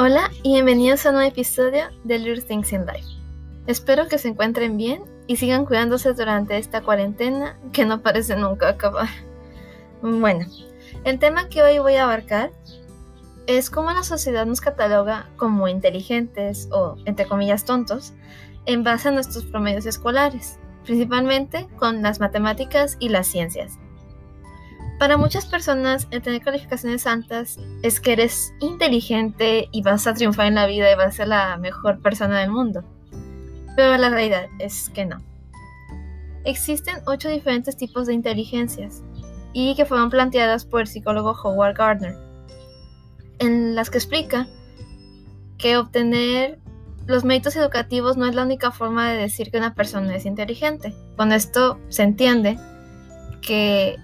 Hola y bienvenidos a un nuevo episodio de Little Things in Life. Espero que se encuentren bien y sigan cuidándose durante esta cuarentena que no parece nunca acabar. Bueno, el tema que hoy voy a abarcar es cómo la sociedad nos cataloga como inteligentes o, entre comillas, tontos en base a nuestros promedios escolares, principalmente con las matemáticas y las ciencias. Para muchas personas, el tener calificaciones altas es que eres inteligente y vas a triunfar en la vida y vas a ser la mejor persona del mundo. Pero la realidad es que no. Existen ocho diferentes tipos de inteligencias y que fueron planteadas por el psicólogo Howard Gardner, en las que explica que obtener los méritos educativos no es la única forma de decir que una persona es inteligente. Con esto se entiende que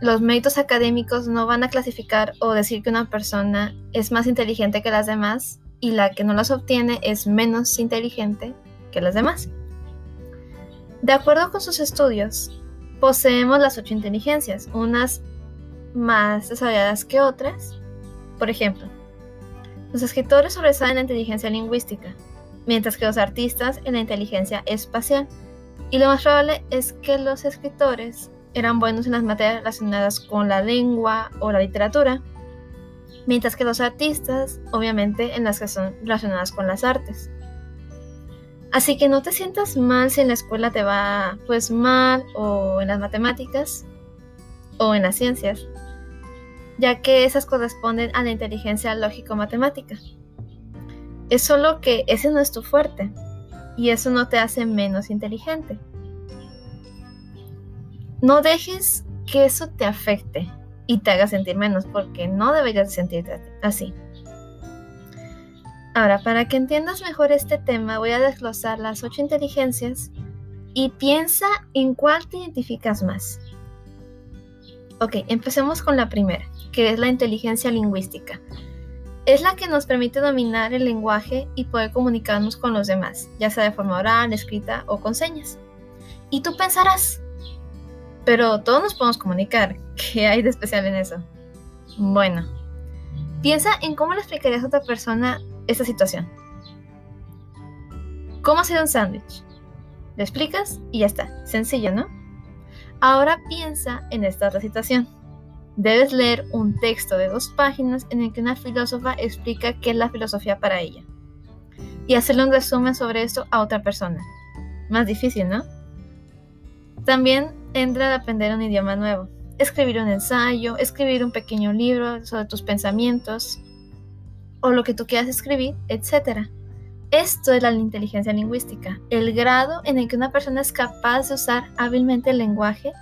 los méritos académicos no van a clasificar o decir que una persona es más inteligente que las demás y la que no las obtiene es menos inteligente que las demás. De acuerdo con sus estudios, poseemos las ocho inteligencias, unas más desarrolladas que otras. Por ejemplo, los escritores sobresalen en la inteligencia lingüística, mientras que los artistas en la inteligencia espacial. Y lo más probable es que los escritores eran buenos en las materias relacionadas con la lengua o la literatura, mientras que los artistas, obviamente, en las que son relacionadas con las artes. Así que no te sientas mal si en la escuela te va pues mal o en las matemáticas o en las ciencias, ya que esas corresponden a la inteligencia lógico-matemática. Es solo que ese no es tu fuerte y eso no te hace menos inteligente. No dejes que eso te afecte y te haga sentir menos, porque no deberías sentirte así. Ahora, para que entiendas mejor este tema, voy a desglosar las ocho inteligencias y piensa en cuál te identificas más. Ok, empecemos con la primera, que es la inteligencia lingüística. Es la que nos permite dominar el lenguaje y poder comunicarnos con los demás, ya sea de forma oral, escrita o con señas. Y tú pensarás, pero todos nos podemos comunicar. ¿Qué hay de especial en eso? Bueno, piensa en cómo le explicarías a otra persona esta situación. ¿Cómo hacer un sándwich? Le explicas y ya está. Sencillo, ¿no? Ahora piensa en esta otra situación. Debes leer un texto de dos páginas en el que una filósofa explica qué es la filosofía para ella. Y hacerle un resumen sobre esto a otra persona. Más difícil, ¿no? También entra a aprender un idioma nuevo, escribir un ensayo, escribir un pequeño libro sobre tus pensamientos o lo que tú quieras escribir, etc. Esto es la inteligencia lingüística, el grado en el que una persona es capaz de usar hábilmente el lenguaje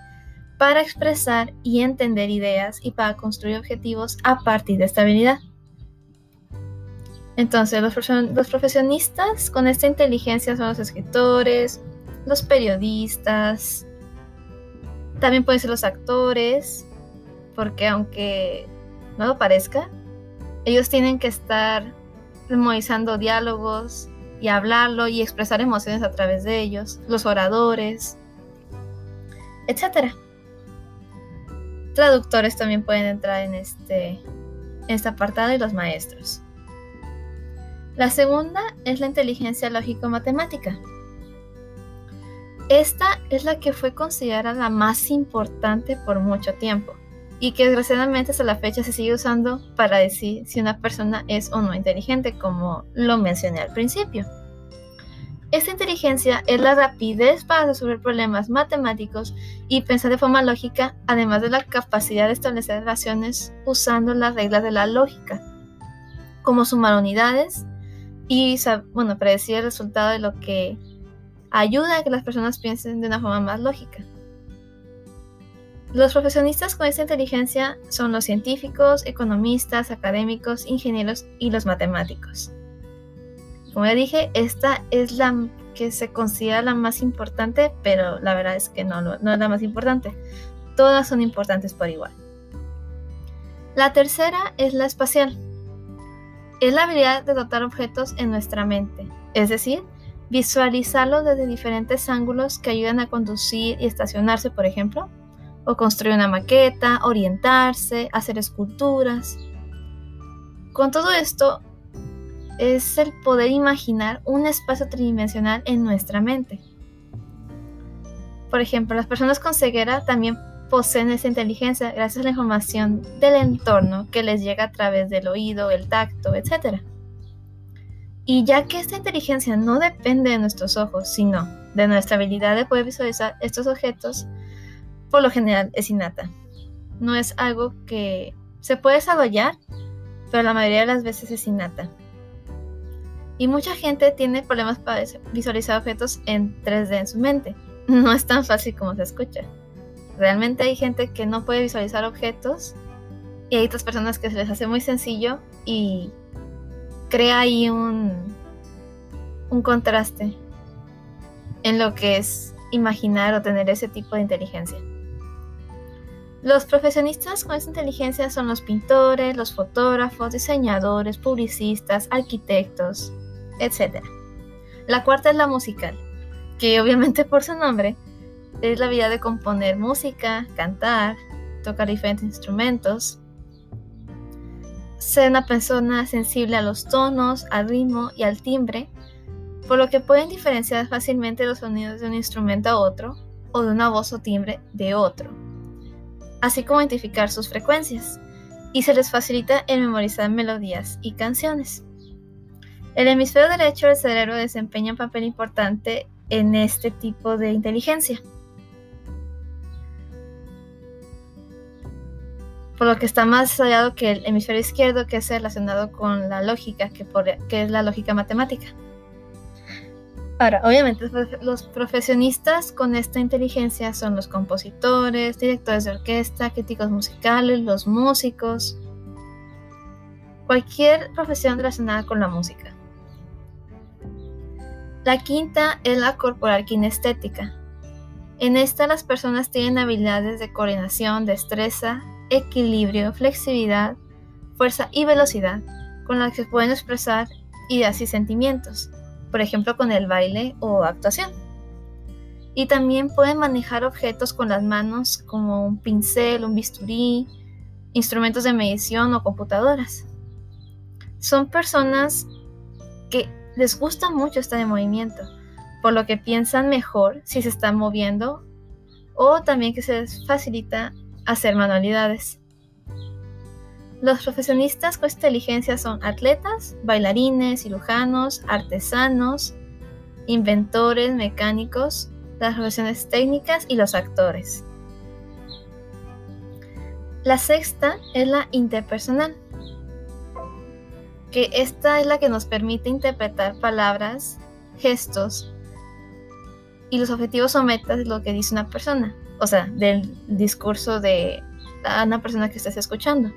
para expresar y entender ideas y para construir objetivos a partir de esta habilidad. Entonces, los, los profesionistas con esta inteligencia son los escritores, los periodistas, también pueden ser los actores, porque aunque no lo parezca, ellos tienen que estar memorizando diálogos y hablarlo y expresar emociones a través de ellos, los oradores, etc. Traductores también pueden entrar en este, en este apartado y los maestros. La segunda es la inteligencia lógico-matemática. Esta es la que fue considerada la más importante por mucho tiempo y que desgraciadamente hasta la fecha se sigue usando para decir si una persona es o no inteligente, como lo mencioné al principio. Esta inteligencia es la rapidez para resolver problemas matemáticos y pensar de forma lógica, además de la capacidad de establecer relaciones usando las reglas de la lógica, como sumar unidades y bueno, predecir el resultado de lo que ayuda a que las personas piensen de una forma más lógica. Los profesionistas con esta inteligencia son los científicos, economistas, académicos, ingenieros y los matemáticos. Como ya dije, esta es la que se considera la más importante, pero la verdad es que no, no es la más importante. Todas son importantes por igual. La tercera es la espacial. Es la habilidad de dotar objetos en nuestra mente, es decir, visualizarlo desde diferentes ángulos que ayudan a conducir y estacionarse, por ejemplo, o construir una maqueta, orientarse, hacer esculturas. Con todo esto, es el poder imaginar un espacio tridimensional en nuestra mente. Por ejemplo, las personas con ceguera también poseen esa inteligencia gracias a la información del entorno que les llega a través del oído, el tacto, etc. Y ya que esta inteligencia no depende de nuestros ojos, sino de nuestra habilidad de poder visualizar estos objetos, por lo general es innata. No es algo que se puede desarrollar, pero la mayoría de las veces es innata. Y mucha gente tiene problemas para visualizar objetos en 3D en su mente. No es tan fácil como se escucha. Realmente hay gente que no puede visualizar objetos y hay otras personas que se les hace muy sencillo y crea ahí un, un contraste en lo que es imaginar o tener ese tipo de inteligencia. Los profesionistas con esa inteligencia son los pintores, los fotógrafos, diseñadores, publicistas, arquitectos, etc. La cuarta es la musical, que obviamente por su nombre es la habilidad de componer música, cantar, tocar diferentes instrumentos, ser una persona sensible a los tonos, al ritmo y al timbre, por lo que pueden diferenciar fácilmente los sonidos de un instrumento a otro o de una voz o timbre de otro, así como identificar sus frecuencias, y se les facilita el memorizar melodías y canciones. El hemisferio derecho del cerebro desempeña un papel importante en este tipo de inteligencia. Por lo que está más desarrollado que el hemisferio izquierdo, que es relacionado con la lógica, que, que es la lógica matemática. Ahora, obviamente los profesionistas con esta inteligencia son los compositores, directores de orquesta, críticos musicales, los músicos, cualquier profesión relacionada con la música. La quinta es la corporal kinestética. En esta las personas tienen habilidades de coordinación, destreza, equilibrio, flexibilidad, fuerza y velocidad con las que pueden expresar ideas y sentimientos, por ejemplo con el baile o actuación. Y también pueden manejar objetos con las manos como un pincel, un bisturí, instrumentos de medición o computadoras. Son personas que les gusta mucho estar en movimiento, por lo que piensan mejor si se están moviendo o también que se les facilita hacer manualidades. Los profesionistas con inteligencia son atletas, bailarines, cirujanos, artesanos, inventores, mecánicos, las profesiones técnicas y los actores. La sexta es la interpersonal que esta es la que nos permite interpretar palabras, gestos y los objetivos o metas de lo que dice una persona, o sea, del discurso de una persona que estés escuchando.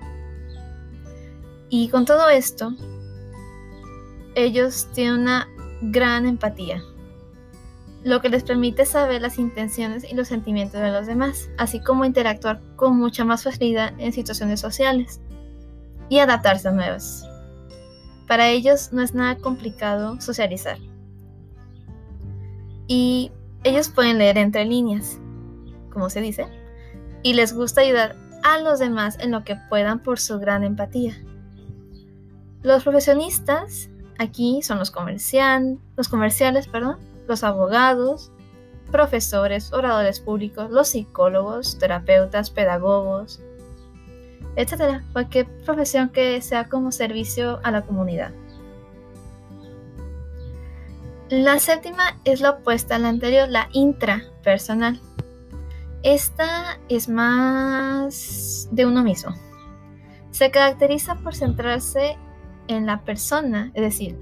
Y con todo esto, ellos tienen una gran empatía, lo que les permite saber las intenciones y los sentimientos de los demás, así como interactuar con mucha más facilidad en situaciones sociales y adaptarse a nuevas. Para ellos no es nada complicado socializar. Y ellos pueden leer entre líneas, como se dice, y les gusta ayudar a los demás en lo que puedan por su gran empatía. Los profesionistas aquí son los, los comerciales, perdón, los abogados, profesores, oradores públicos, los psicólogos, terapeutas, pedagogos, etcétera, cualquier profesión que sea como servicio a la comunidad. La séptima es la opuesta a la anterior, la intrapersonal. Esta es más de uno mismo. Se caracteriza por centrarse en la persona, es decir,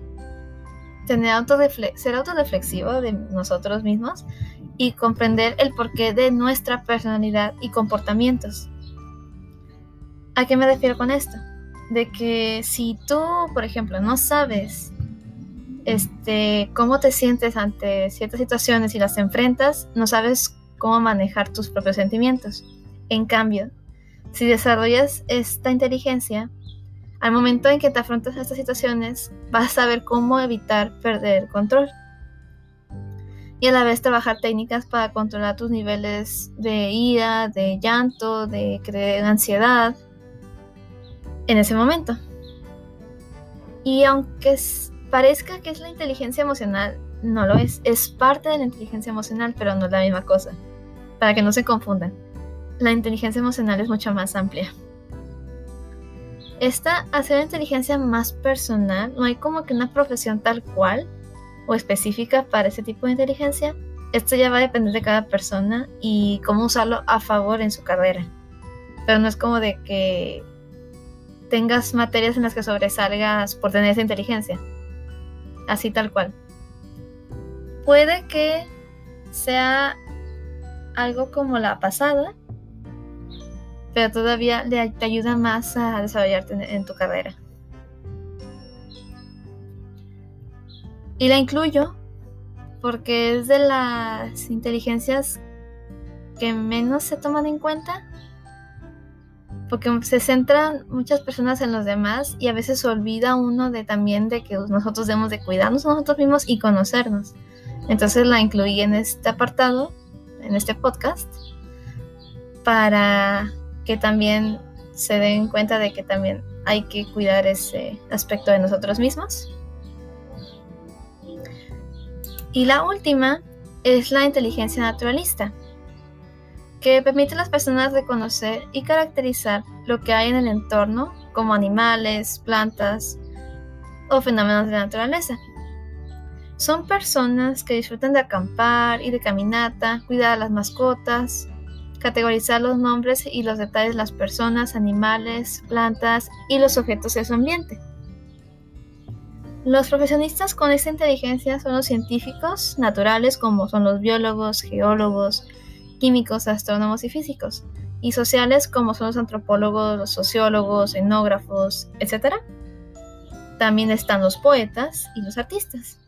ser autorreflexivo de nosotros mismos y comprender el porqué de nuestra personalidad y comportamientos. ¿A qué me refiero con esto? De que si tú, por ejemplo, no sabes este, cómo te sientes ante ciertas situaciones y las enfrentas, no sabes cómo manejar tus propios sentimientos. En cambio, si desarrollas esta inteligencia, al momento en que te afrontas a estas situaciones, vas a saber cómo evitar perder el control. Y a la vez trabajar técnicas para controlar tus niveles de ira, de llanto, de, de ansiedad, en ese momento. Y aunque parezca que es la inteligencia emocional, no lo es. Es parte de la inteligencia emocional, pero no es la misma cosa. Para que no se confundan. La inteligencia emocional es mucho más amplia. Esta, hacer inteligencia más personal, no hay como que una profesión tal cual o específica para ese tipo de inteligencia. Esto ya va a depender de cada persona y cómo usarlo a favor en su carrera. Pero no es como de que tengas materias en las que sobresalgas por tener esa inteligencia. Así tal cual. Puede que sea algo como la pasada, pero todavía te ayuda más a desarrollarte en, tu carrera. Y la incluyo porque es de las inteligencias que menos se toman en cuenta. Porque se centran muchas personas en los demás y a veces se olvida uno de también de que nosotros debemos de cuidarnos a nosotros mismos y conocernos. Entonces la incluí en este apartado, en este podcast, para que también se den cuenta de que también hay que cuidar ese aspecto de nosotros mismos. Y la última es la inteligencia naturalista, que permite a las personas reconocer y caracterizar lo que hay en el entorno, como animales, plantas o fenómenos de la naturaleza. Son personas que disfrutan de acampar y de caminata, cuidar a las mascotas, categorizar los nombres y los detalles de las personas, animales, plantas y los objetos de su ambiente. Los profesionistas con esta inteligencia son los científicos naturales como son los biólogos, geólogos, químicos, astrónomos y físicos, y sociales como son los antropólogos, los sociólogos, etnógrafos, etc. También están los poetas y los artistas.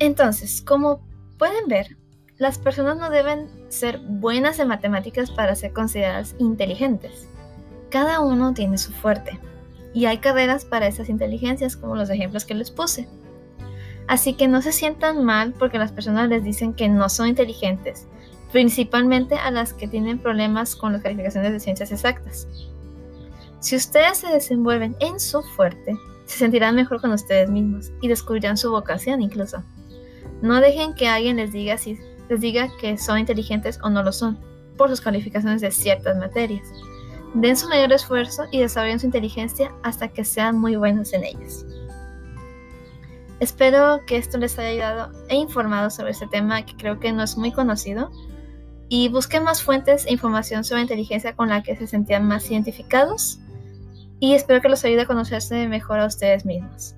Entonces, como pueden ver, las personas no deben ser buenas en matemáticas para ser consideradas inteligentes. Cada uno tiene su fuerte. Y hay carreras para esas inteligencias, como los ejemplos que les puse. Así que no se sientan mal porque las personas les dicen que no son inteligentes, principalmente a las que tienen problemas con las calificaciones de ciencias exactas. Si ustedes se desenvuelven en su fuerte, se sentirán mejor con ustedes mismos y descubrirán su vocación incluso. No dejen que alguien les diga si les diga que son inteligentes o no lo son, por sus calificaciones de ciertas materias. Den su mayor esfuerzo y desarrollen su inteligencia hasta que sean muy buenos en ellas. Espero que esto les haya ayudado e informado sobre este tema que creo que no es muy conocido y busquen más fuentes e información sobre inteligencia con la que se sentían más identificados y espero que los ayude a conocerse mejor a ustedes mismos.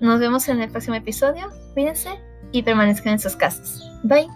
Nos vemos en el próximo episodio, cuídense y permanezcan en sus casas. Bye.